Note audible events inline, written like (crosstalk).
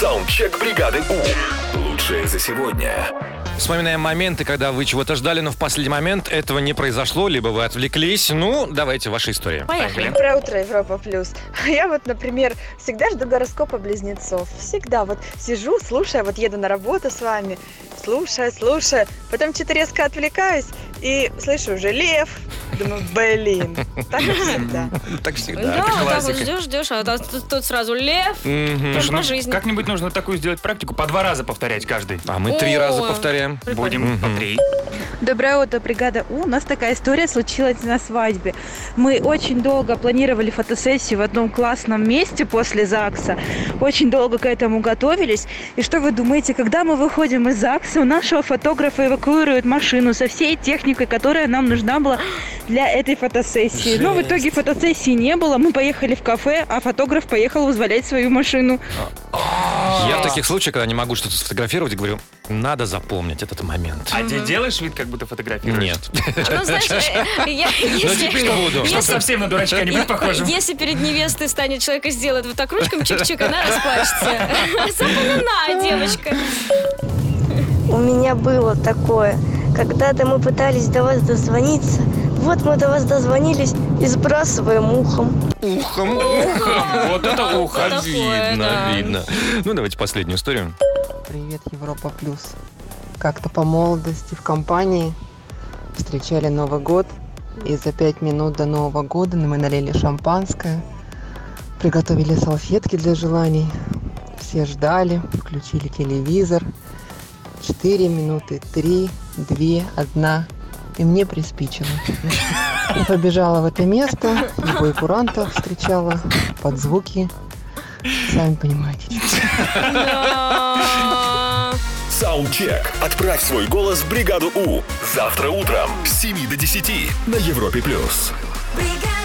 Саундчек бригады У. Лучшее за сегодня. Вспоминаем моменты, когда вы чего-то ждали, но в последний момент этого не произошло, либо вы отвлеклись. Ну, давайте ваша история. Поехали. Доброе утро, Европа Плюс. (laughs) Я вот, например, всегда жду гороскопа близнецов. Всегда вот сижу, слушаю, вот еду на работу с вами, слушаю, слушаю. Потом что-то резко отвлекаюсь и слышу уже лев. Думаю, блин, так всегда. Так всегда. Да, так ждешь, ждешь, а тут, сразу лев. Ну, по жизни. Как-нибудь нужно такую сделать практику, по два раза повторять каждый. А мы три раза повторяем. Будем по три. Доброе утро, бригада У. У нас такая история случилась на свадьбе. Мы очень долго планировали фотосессию в одном классном месте после ЗАГСа. Очень долго к этому готовились. И что вы думаете, когда мы выходим из ЗАГСа, у нашего фотографа эвакуируют машину со всей техникой, которая нам нужна была для этой фотосессии. Но в итоге фотосессии не было. Мы поехали в кафе, а фотограф поехал вызволять свою машину. Я в таких случаях, когда не могу что-то сфотографировать, говорю, надо запомнить этот момент. А ты делаешь вид, как будто фотографируешь? Нет. Ну, (laughs) знаешь, э, я- Ну, теперь буду. Чтоб Если- совсем на дурачка не быть похожим. Если перед невестой станет человек и сделает вот так ручками чик-чик, она расплачется. (laughs) Запоминай, девочка. У меня было такое. Когда-то мы пытались до вас дозвониться. Вот мы до вас дозвонились и сбрасываем ухом. Ухом. Вот это ухо. Видно, видно. Ну, давайте последнюю историю. Привет, Европа Плюс. Как-то по молодости в компании встречали Новый год. И за пять минут до Нового года мы налили шампанское, приготовили салфетки для желаний. Все ждали, включили телевизор. Четыре минуты, три, две, одна. И мне приспичило. Я побежала в это место, и бой курантов встречала под звуки. Сами понимаете. Саундчек. Отправь свой голос в бригаду У. Завтра утром с 7 до 10 на Европе+. плюс. бригада.